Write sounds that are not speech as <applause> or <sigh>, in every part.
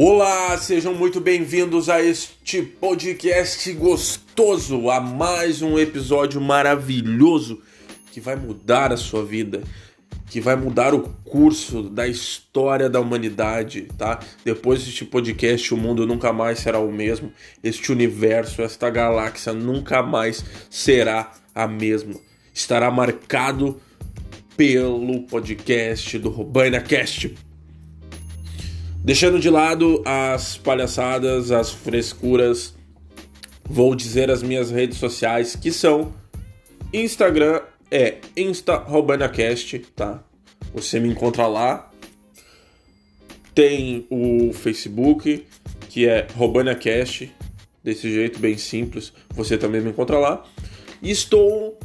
Olá, sejam muito bem-vindos a este podcast gostoso, a mais um episódio maravilhoso que vai mudar a sua vida, que vai mudar o curso da história da humanidade, tá? Depois deste podcast, o mundo nunca mais será o mesmo, este universo, esta galáxia nunca mais será a mesma. Estará marcado pelo podcast do Robaina Cast Deixando de lado as palhaçadas, as frescuras, vou dizer as minhas redes sociais que são Instagram é InstaRobanaCast, tá? Você me encontra lá. Tem o Facebook, que é RobanaCast, desse jeito bem simples. Você também me encontra lá. E estou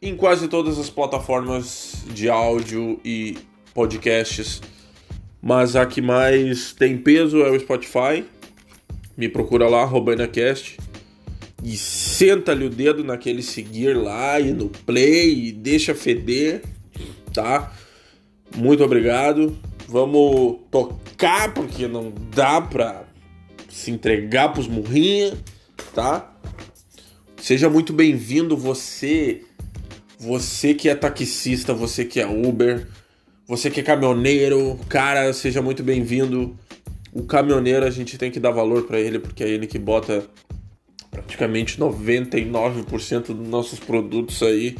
em quase todas as plataformas de áudio e podcasts mas a que mais tem peso é o Spotify. Me procura lá, RobanaCast. E senta-lhe o dedo naquele seguir lá e no play e deixa feder, tá? Muito obrigado. Vamos tocar porque não dá pra se entregar pros murrinha, tá? Seja muito bem-vindo você, você que é taxista, você que é Uber, você que é caminhoneiro, cara, seja muito bem-vindo. O caminhoneiro a gente tem que dar valor para ele porque é ele que bota praticamente 99% dos nossos produtos aí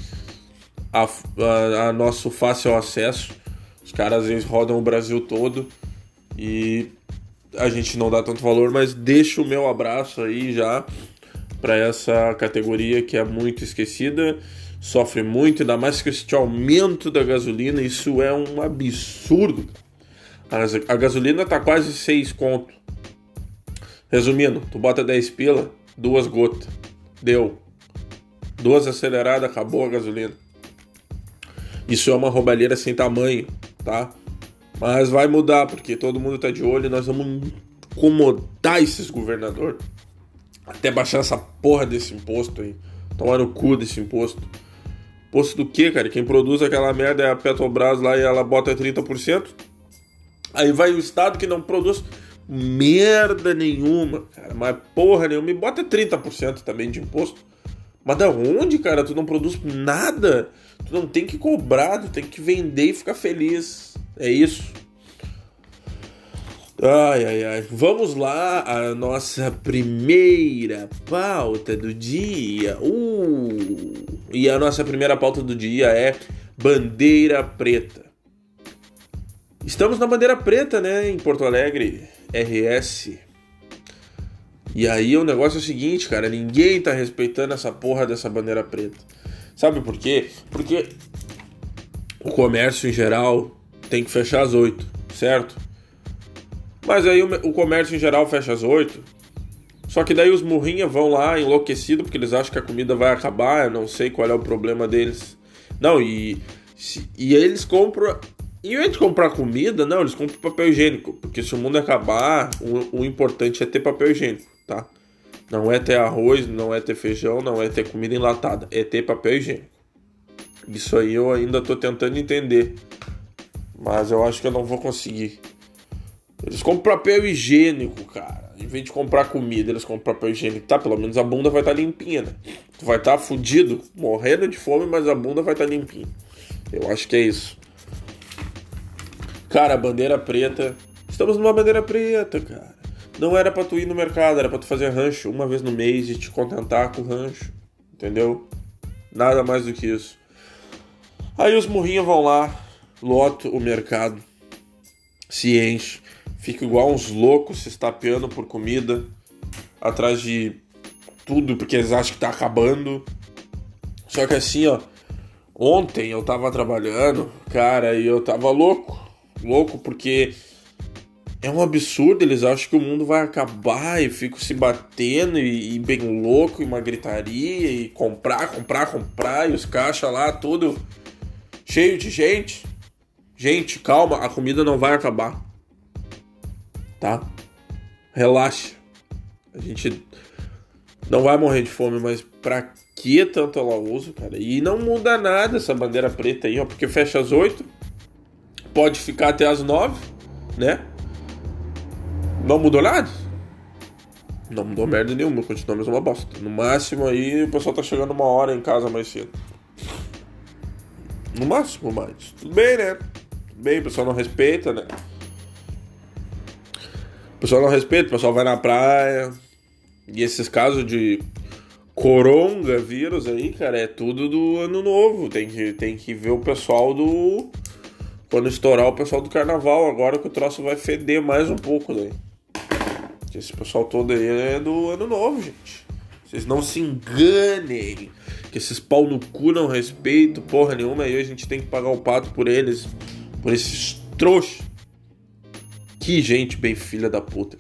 a, a, a, nosso fácil acesso. Os caras eles rodam o Brasil todo e a gente não dá tanto valor, mas deixo o meu abraço aí já para essa categoria que é muito esquecida sofre muito, ainda mais com este aumento da gasolina, isso é um absurdo. A, gasolina tá quase 6 conto. Resumindo, tu bota 10 pila, duas gotas. Deu. Duas aceleradas, acabou a gasolina. Isso é uma roubalheira sem tamanho, tá? Mas vai mudar, porque todo mundo tá de olho e nós vamos incomodar esses governadores. Até baixar essa porra desse imposto aí. Tomar no cu desse imposto. Posto do que, cara? Quem produz aquela merda é a Petrobras lá e ela bota 30%. Aí vai o Estado que não produz merda nenhuma, cara. Mas porra nenhuma. Me bota 30% também de imposto. Mas da onde, cara? Tu não produz nada. Tu não tem que cobrar, tu tem que vender e ficar feliz. É isso. Ai, ai, ai. Vamos lá, a nossa primeira pauta do dia. Uh! E a nossa primeira pauta do dia é bandeira preta. Estamos na bandeira preta, né, em Porto Alegre, RS. E aí o negócio é o seguinte, cara, ninguém tá respeitando essa porra dessa bandeira preta. Sabe por quê? Porque o comércio em geral tem que fechar às 8, certo? Mas aí o, comércio em geral fecha às 8. Só que daí os murrinha vão lá enlouquecidos porque eles acham que a comida vai acabar. Eu não sei qual é o problema deles. Não, e, e eles compram. E antes de comprar comida, não, eles compram papel higiênico. Porque se o mundo acabar, o, o importante é ter papel higiênico, tá? Não é ter arroz, não é ter feijão, não é ter comida enlatada. É ter papel higiênico. Isso aí eu ainda tô tentando entender. Mas eu acho que eu não vou conseguir. Eles compram papel higiênico, cara. Em vez de comprar comida, eles compram papel higiênico. Tá, pelo menos a bunda vai estar tá limpinha, né? Tu vai estar tá fudido, morrendo de fome, mas a bunda vai estar tá limpinha. Eu acho que é isso. Cara, bandeira preta. Estamos numa bandeira preta, cara. Não era pra tu ir no mercado, era pra tu fazer rancho uma vez no mês e te contentar com o rancho. Entendeu? Nada mais do que isso. Aí os morrinhos vão lá, loto o mercado, se enche fica igual uns loucos se estapeando por comida, atrás de tudo porque eles acham que tá acabando. Só que assim, ó, ontem eu tava trabalhando, cara, e eu tava louco, louco porque é um absurdo, eles acham que o mundo vai acabar e ficam se batendo e, e, bem louco, e uma gritaria, e comprar, comprar, comprar, e os caixas lá, tudo cheio de gente. Gente, calma, a comida não vai acabar tá? Relaxa. A gente não vai morrer de fome, mas pra que tanto ela usa, cara? E não muda nada essa bandeira preta aí, ó, porque fecha às 8, pode ficar até às 9, né? Não mudou nada? Não mudou merda nenhuma, continuamos uma bosta. No máximo aí o pessoal tá chegando uma hora em casa mais cedo. No máximo mais. Tudo bem, né? Tudo bem, o pessoal não respeita, né? Pessoal não respeita, o pessoal vai na praia. E esses casos de coronavírus aí, cara, é tudo do ano novo. Tem que, tem que ver o pessoal do. Quando estourar o pessoal do carnaval, agora que o troço vai feder mais um pouco daí. Esse pessoal todo aí é do ano novo, gente. Vocês não se enganem. Que esses pau no cu não respeitam porra nenhuma. E a gente tem que pagar o pato por eles. Por esses trouxas. Que gente bem filha da puta.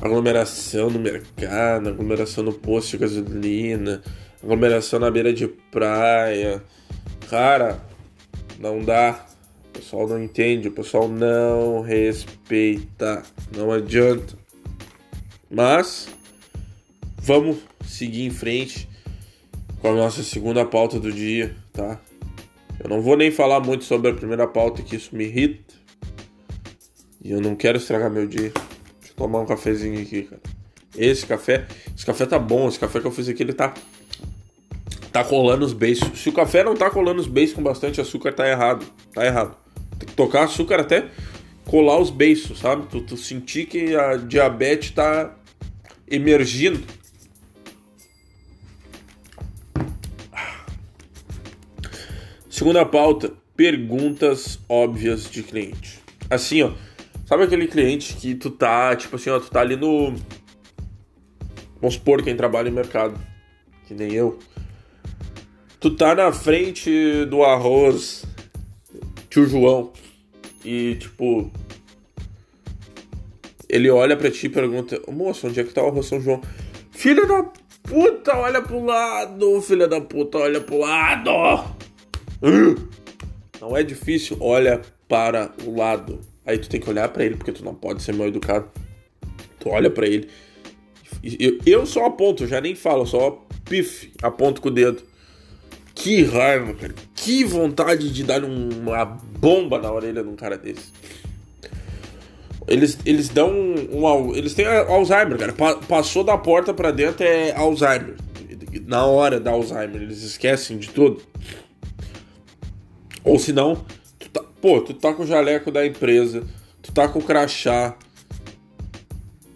Aglomeração no mercado, aglomeração no posto de gasolina, aglomeração na beira de praia. Cara, não dá. O pessoal não entende, o pessoal não respeita, não adianta. Mas vamos seguir em frente com a nossa segunda pauta do dia, tá? Eu não vou nem falar muito sobre a primeira pauta, que isso me irrita. E eu não quero estragar meu dia. Deixa eu tomar um cafezinho aqui, cara. Esse café, esse café tá bom, esse café que eu fiz aqui, ele tá tá colando os beijos. Se o café não tá colando os beijos com bastante açúcar, tá errado. Tá errado. Tem que tocar açúcar até colar os beiços, sabe? Tu, tu sentir que a diabetes tá emergindo. Segunda pauta, perguntas óbvias de cliente. Assim, ó, sabe aquele cliente que tu tá, tipo assim, ó, tu tá ali no Vamos supor quem trabalha em mercado, que nem eu. Tu tá na frente do arroz tio João e tipo ele olha para ti e pergunta: "Moço, onde é que tá o arroz São João?" Filha da puta, olha pro lado, filha da puta, olha pro lado. <laughs> Não é difícil, olha para o lado. Aí tu tem que olhar para ele porque tu não pode ser mal educado. Tu olha para ele. Eu, eu só aponto, já nem falo, só pif, aponto com o dedo. Que raiva, cara. Que vontade de dar uma bomba na orelha de um cara desse. Eles, eles dão um, um Eles têm Alzheimer, cara. passou da porta para dentro é Alzheimer. Na hora da Alzheimer, eles esquecem de tudo. Ou se não, pô, tu tá com o jaleco da empresa, tu tá com o crachá.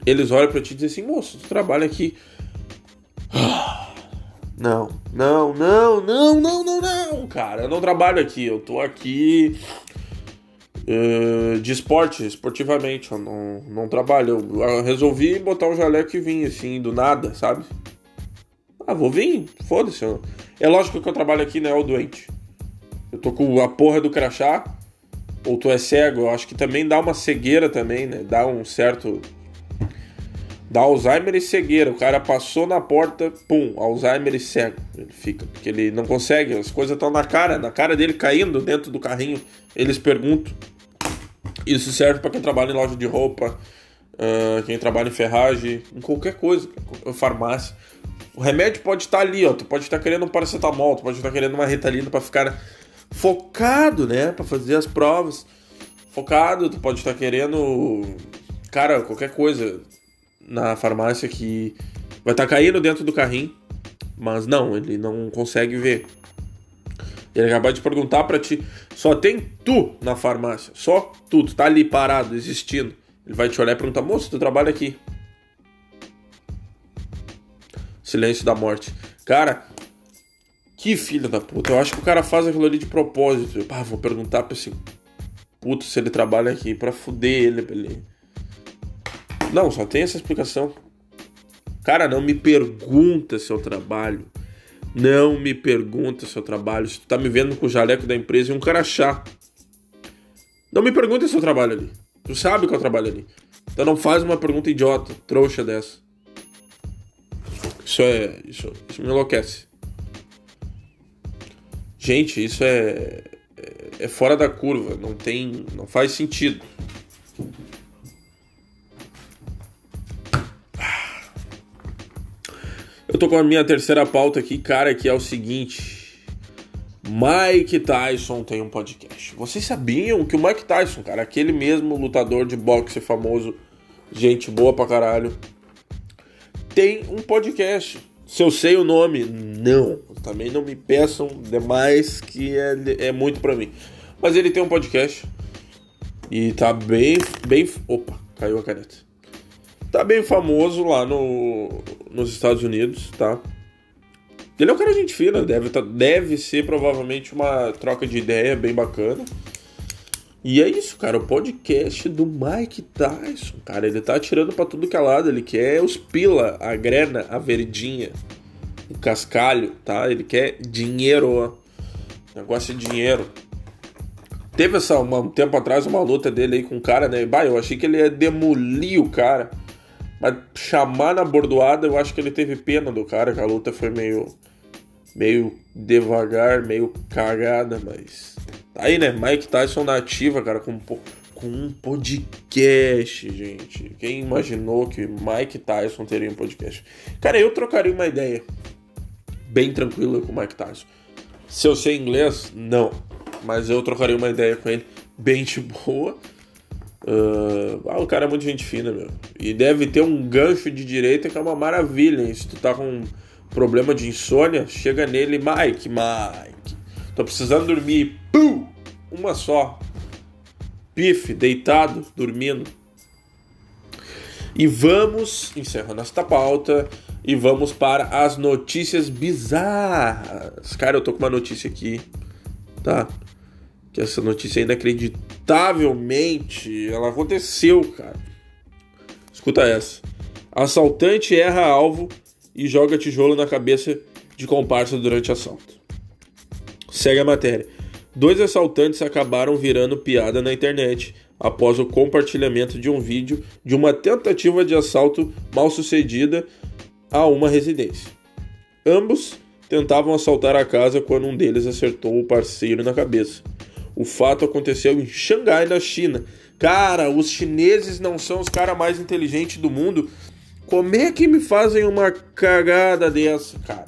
Eles olham para ti e dizem assim: moço, tu trabalha aqui. <sighs> Não, não, não, não, não, não, não, cara. Eu não trabalho aqui. Eu tô aqui uh, de esporte, esportivamente. Eu não, não trabalho. Eu resolvi botar o jaleco e vim, assim, do nada, sabe? Ah, vou vir, foda-se. É lógico que eu trabalho aqui, né? O doente. Eu tô com a porra do crachá. Ou tu é cego, eu acho que também dá uma cegueira também, né? Dá um certo Dá Alzheimer e cegueira. O cara passou na porta, pum, Alzheimer e cego. Ele fica, porque ele não consegue, as coisas estão na cara, na cara dele caindo dentro do carrinho. Eles perguntam. Isso serve para quem trabalha em loja de roupa, uh, quem trabalha em ferragem, em qualquer coisa, farmácia. O remédio pode estar ali, ó. Tu pode estar querendo um paracetamol, tu pode estar querendo uma retalina para ficar focado, né? Para fazer as provas. Focado, tu pode estar querendo, cara, qualquer coisa na farmácia que vai estar tá caindo dentro do carrinho, mas não, ele não consegue ver. Ele acabou de perguntar para ti, só tem tu na farmácia, só tu, tu tá ali parado, existindo. Ele vai te olhar e perguntar, moço, tu trabalha aqui. Silêncio da morte. Cara, que filho da puta. Eu acho que o cara faz aquilo ali de propósito. Pá, vou perguntar pra esse puto se ele trabalha aqui pra fuder ele, ele não, só tem essa explicação. Cara, não me pergunta seu trabalho. Não me pergunta seu trabalho. Se tu tá me vendo com o jaleco da empresa e um crachá. Não me pergunta seu trabalho ali. Tu sabe que eu trabalho ali. Então não faz uma pergunta idiota, trouxa dessa. Isso é. Isso, isso me enlouquece. Gente, isso é, é. Fora da curva. Não tem. Não faz sentido. Eu tô com a minha terceira pauta aqui, cara, que é o seguinte: Mike Tyson tem um podcast. Vocês sabiam que o Mike Tyson, cara, aquele mesmo lutador de boxe famoso, gente boa pra caralho, tem um podcast. Se eu sei o nome, não. Também não me peçam demais, que é, é muito para mim. Mas ele tem um podcast e tá bem, bem. Opa, caiu a caneta. Tá bem famoso lá no, nos Estados Unidos, tá? Ele é um cara de gente fina, deve, tá, deve ser provavelmente uma troca de ideia bem bacana. E é isso, cara, o podcast do Mike Tyson, cara, ele tá atirando para tudo que é lado, ele quer os pila, a grana, a verdinha, o cascalho, tá? Ele quer dinheiro, negócio de dinheiro. Teve essa, um tempo atrás uma luta dele aí com um cara, né? Bah, eu achei que ele ia demolir o cara. Mas chamar na bordoada, eu acho que ele teve pena do cara, que a luta foi meio meio devagar, meio cagada, mas. Tá aí, né? Mike Tyson na ativa, cara, com, com um podcast, gente. Quem imaginou que Mike Tyson teria um podcast? Cara, eu trocaria uma ideia bem tranquila com o Mike Tyson. Se eu sei inglês, não. Mas eu trocaria uma ideia com ele bem de boa. Uh, ah, o cara é muito gente fina, meu. E deve ter um gancho de direita que é uma maravilha. Hein? Se tu tá com problema de insônia, chega nele, Mike, Mike, tô precisando dormir, pum, uma só, pife, deitado, dormindo. E vamos, encerrando esta pauta, e vamos para as notícias bizarras. Cara, eu tô com uma notícia aqui, tá? Que essa notícia inacreditavelmente, ela aconteceu, cara. Escuta essa. Assaltante erra alvo e joga tijolo na cabeça de comparsa durante assalto. Segue a matéria. Dois assaltantes acabaram virando piada na internet após o compartilhamento de um vídeo de uma tentativa de assalto mal sucedida a uma residência. Ambos tentavam assaltar a casa quando um deles acertou o parceiro na cabeça. O fato aconteceu em Xangai, na China. Cara, os chineses não são os caras mais inteligentes do mundo como é que me fazem uma cagada dessa, cara?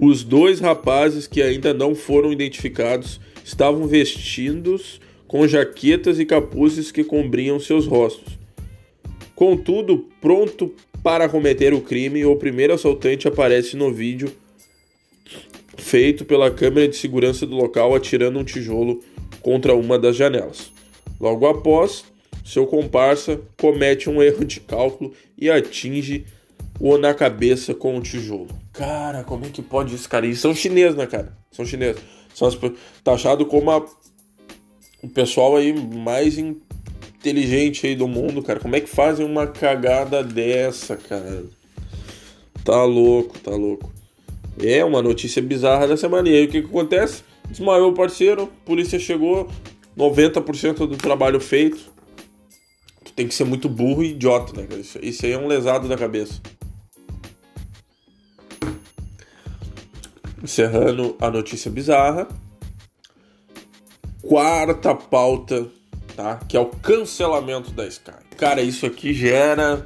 Os dois rapazes que ainda não foram identificados estavam vestidos com jaquetas e capuzes que cobriam seus rostos. Contudo, pronto para cometer o crime, o primeiro assaltante aparece no vídeo feito pela câmera de segurança do local atirando um tijolo contra uma das janelas. Logo após, seu comparsa comete um erro de cálculo e atinge o na cabeça com um tijolo. Cara, como é que pode isso, cara? E são chineses, né, cara? São chineses. São as, tá achado como a, o pessoal aí mais inteligente aí do mundo, cara. Como é que fazem uma cagada dessa, cara? Tá louco, tá louco. É uma notícia bizarra dessa maneira. E o que, que acontece? Desmaiou o parceiro, polícia chegou, 90% do trabalho feito tem que ser muito burro e idiota, né? Isso, isso aí é um lesado da cabeça. Encerrando a notícia bizarra. Quarta pauta, tá? Que é o cancelamento da Sky. Cara, isso aqui gera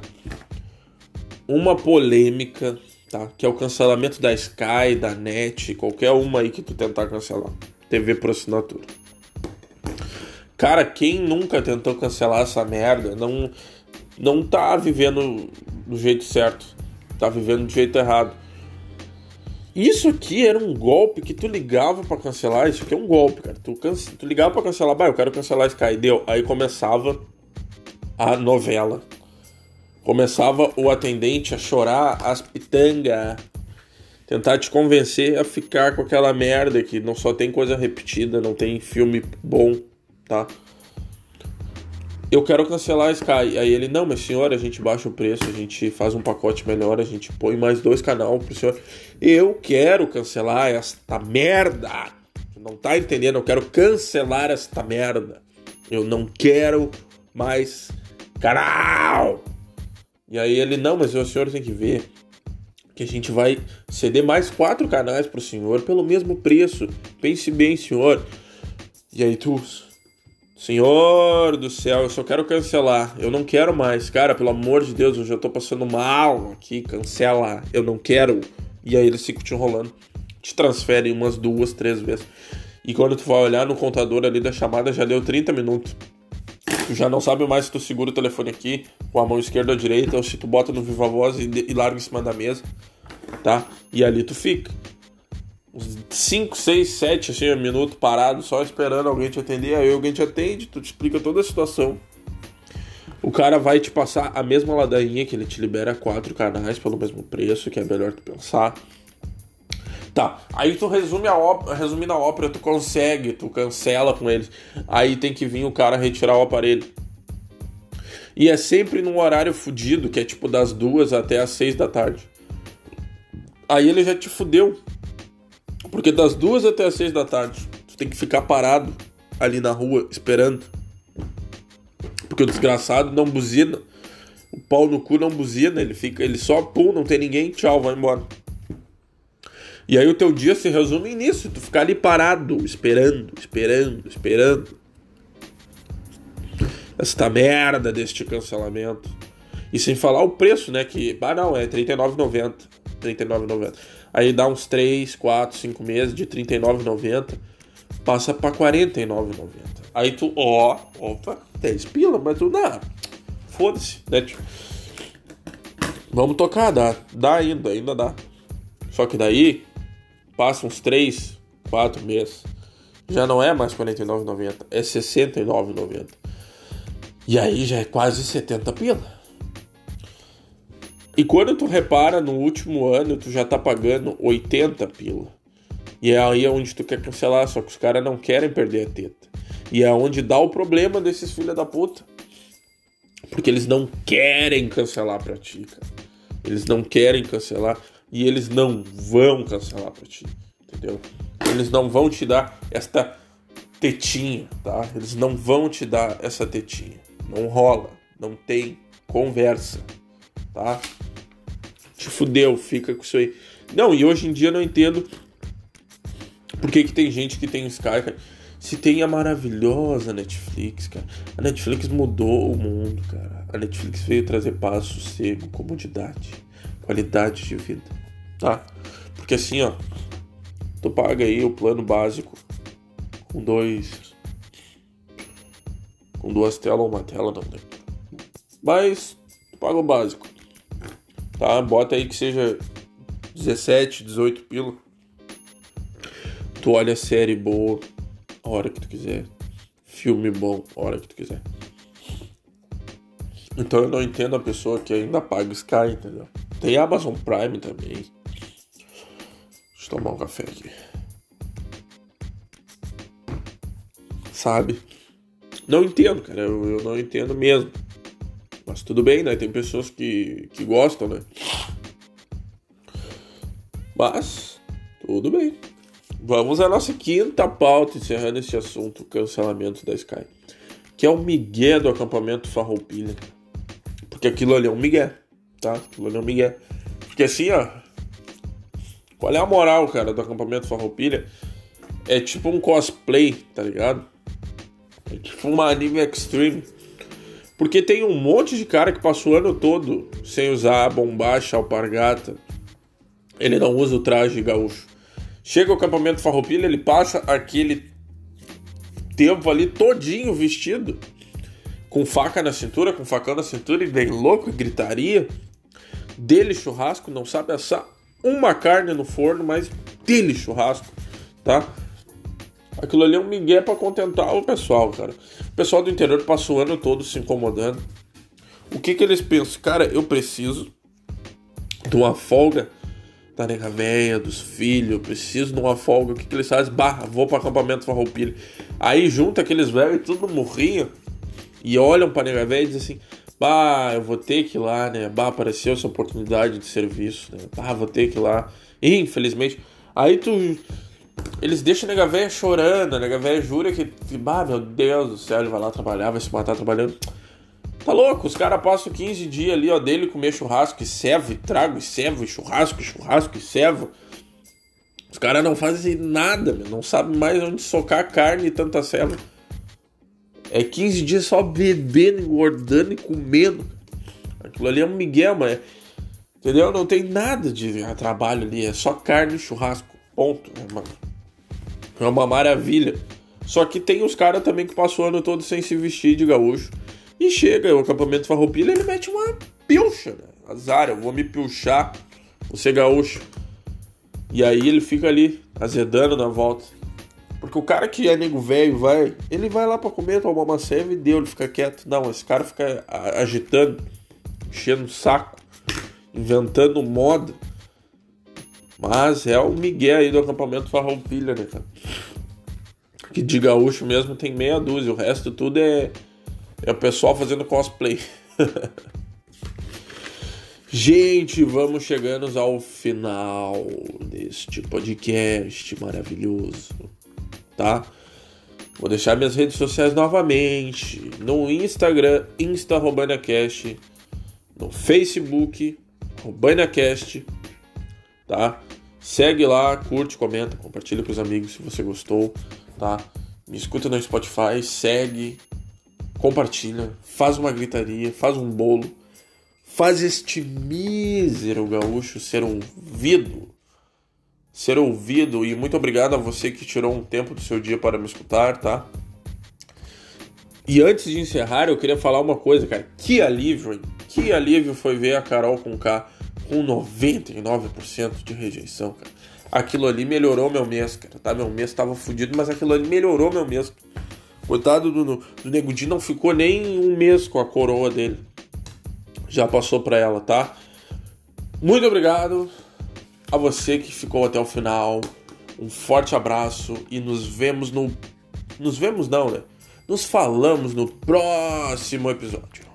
uma polêmica, tá? Que é o cancelamento da Sky, da NET, qualquer uma aí que tu tentar cancelar. TV por assinatura. Cara, quem nunca tentou cancelar essa merda não, não tá vivendo do jeito certo. Tá vivendo do jeito errado. Isso aqui era um golpe que tu ligava para cancelar. Isso aqui é um golpe, cara. Tu, cance... tu ligava para cancelar, bah, eu quero cancelar Sky. Deu. Aí começava a novela. Começava o atendente a chorar as pitangas. Tentar te convencer a ficar com aquela merda que não só tem coisa repetida, não tem filme bom tá? Eu quero cancelar a Sky. Aí ele, não, mas senhor, a gente baixa o preço, a gente faz um pacote melhor, a gente põe mais dois canais pro senhor. Eu quero cancelar esta merda. Não tá entendendo? Eu quero cancelar esta merda. Eu não quero mais canal. E aí ele, não, mas o senhor tem que ver que a gente vai ceder mais quatro canais pro senhor pelo mesmo preço. Pense bem, senhor. E aí tu, Senhor do céu, eu só quero cancelar. Eu não quero mais. Cara, pelo amor de Deus, eu já tô passando mal aqui. Cancela. Eu não quero. E aí eles ficam te enrolando. te transfere umas duas, três vezes. E quando tu vai olhar no contador ali da chamada, já deu 30 minutos. Tu já não sabe mais se tu segura o telefone aqui com a mão esquerda ou direita, ou se tu bota no Viva Voz e, e larga em cima da mesa, tá? E ali tu fica. Uns 5, 6, 7 assim, minutos parado, só esperando alguém te atender. Aí alguém te atende, tu te explica toda a situação. O cara vai te passar a mesma ladainha que ele te libera quatro canais pelo mesmo preço, que é melhor tu pensar. Tá, aí tu resume a ópera, resume na ópera, tu consegue, tu cancela com eles. Aí tem que vir o cara retirar o aparelho. E é sempre num horário fudido, que é tipo das duas até as seis da tarde. Aí ele já te fudeu. Porque das duas até as seis da tarde, tu tem que ficar parado ali na rua esperando. Porque o desgraçado não buzina. O pau no cu não buzina, ele fica, ele só pum, não tem ninguém, tchau, vai embora. E aí o teu dia se resume nisso, tu ficar ali parado, esperando, esperando, esperando. Esta merda deste cancelamento. E sem falar o preço, né? Que, ah não, é R$39,90. R$39,90. Aí dá uns 3, 4, 5 meses de R$39,90. Passa pra R$49,90. Aí tu, ó, opa, 10 pila, mas tu dá. Foda-se, né? Vamos tocar, dá. Dá ainda, ainda dá. Só que daí, passa uns 3, 4 meses. Já não é mais R$ 49,90, é R$ 69,90. E aí já é quase 70 pila. E quando tu repara, no último ano tu já tá pagando 80 pila. E é aí onde tu quer cancelar, só que os caras não querem perder a teta. E é onde dá o problema desses filha da puta. Porque eles não querem cancelar pra ti, cara. Eles não querem cancelar e eles não vão cancelar pra ti, entendeu? Eles não vão te dar esta tetinha, tá? Eles não vão te dar essa tetinha. Não rola, não tem conversa, tá? Te fudeu, fica com isso aí. Não, e hoje em dia eu não entendo por que, que tem gente que tem Sky, cara. Se tem a maravilhosa Netflix, cara. A Netflix mudou o mundo, cara. A Netflix veio trazer paz, sossego, comodidade, qualidade de vida, tá? Porque assim, ó, tu paga aí o plano básico com dois. Com duas telas ou uma tela, não, né? Mas tu paga o básico, tá? Bota aí que seja 17, 18 pila. Tu olha série boa a hora que tu quiser. Filme bom, a hora que tu quiser. Então eu não entendo a pessoa que ainda paga Sky, entendeu? Tem Amazon Prime também. Deixa eu tomar um café aqui. Sabe? Não entendo, cara. Eu, eu não entendo mesmo. Mas tudo bem, né? Tem pessoas que, que gostam, né? Mas, tudo bem. Vamos à nossa quinta pauta, encerrando esse assunto, cancelamento da Sky. Que é o migué do acampamento Farroupilha. Porque aquilo ali é um migué, tá? Aquilo ali é um migué. Porque assim, ó... Qual é a moral, cara, do acampamento Farroupilha? É tipo um cosplay, tá ligado? É tipo uma anime extreme. Porque tem um monte de cara que passou o ano todo sem usar bombacha, alpargata. Ele não usa o traje gaúcho. Chega ao acampamento Farroupilha, ele passa aquele tempo ali todinho vestido, com faca na cintura, com facão na cintura, e bem louco, gritaria. Dele churrasco, não sabe assar uma carne no forno, mas dele churrasco, tá? Aquilo ali é um migué para contentar o pessoal, cara. O pessoal do interior passa o ano todo se incomodando. O que que eles pensam? Cara, eu preciso de uma folga da nega véia, dos filhos, eu preciso de uma folga. O que, que eles fazem? Barra, vou para acampamento Farroupilha. Aí junta aqueles velhos e tudo morrinho e olham pra nega véia e dizem assim: Bah, eu vou ter que ir lá, né? Bah, apareceu essa oportunidade de serviço, né? Bah, vou ter que ir lá. Infelizmente. Aí tu. Eles deixam a nega véia chorando, a nega véia jura que, bah, meu Deus do céu, ele vai lá trabalhar, vai se matar trabalhando. Tá louco? Os caras passam 15 dias ali, ó, dele comer churrasco e servo, e trago e servo, e churrasco, e churrasco e servo. Os caras não fazem nada, meu. não sabem mais onde socar carne e tanta serva. É 15 dias só bebendo, engordando e comendo. Aquilo ali é um miguel, mas... Entendeu? Não tem nada de trabalho ali, é só carne e churrasco. Ponto, mano? É uma maravilha. Só que tem os caras também que passam o ano todo sem se vestir de gaúcho. E chega o acampamento Farroupilha, ele mete uma pilcha, né? Azar, eu vou me pilchar, vou ser gaúcho. E aí ele fica ali, azedando na volta. Porque o cara que é nego velho vai, ele vai lá para comer, tomar uma cerveja e deu, ele fica quieto. Não, esse cara fica agitando, enchendo o saco, inventando moda. Mas é o Miguel aí do acampamento Farroupilha, né, cara? Que de gaúcho mesmo tem meia dúzia, o resto tudo é, é o pessoal fazendo cosplay. <laughs> Gente, vamos chegando ao final deste podcast maravilhoso, tá? Vou deixar minhas redes sociais novamente. No Instagram, InstaRobanaCast. No Facebook, RobanaCast. Tá? Segue lá, curte, comenta, compartilha com os amigos se você gostou, tá? Me escuta no Spotify, segue, compartilha, faz uma gritaria, faz um bolo, faz este mísero gaúcho ser ouvido. Ser ouvido e muito obrigado a você que tirou um tempo do seu dia para me escutar, tá? E antes de encerrar, eu queria falar uma coisa, cara. Que alívio, hein? Que alívio foi ver a Carol com K com 99% de rejeição, cara. Aquilo ali melhorou meu mês, cara, tá? Meu mês tava fudido, mas aquilo ali melhorou meu mês. Coitado do, do Negudinho não ficou nem um mês com a coroa dele. Já passou pra ela, tá? Muito obrigado a você que ficou até o final. Um forte abraço e nos vemos no. Nos vemos não, né? Nos falamos no próximo episódio.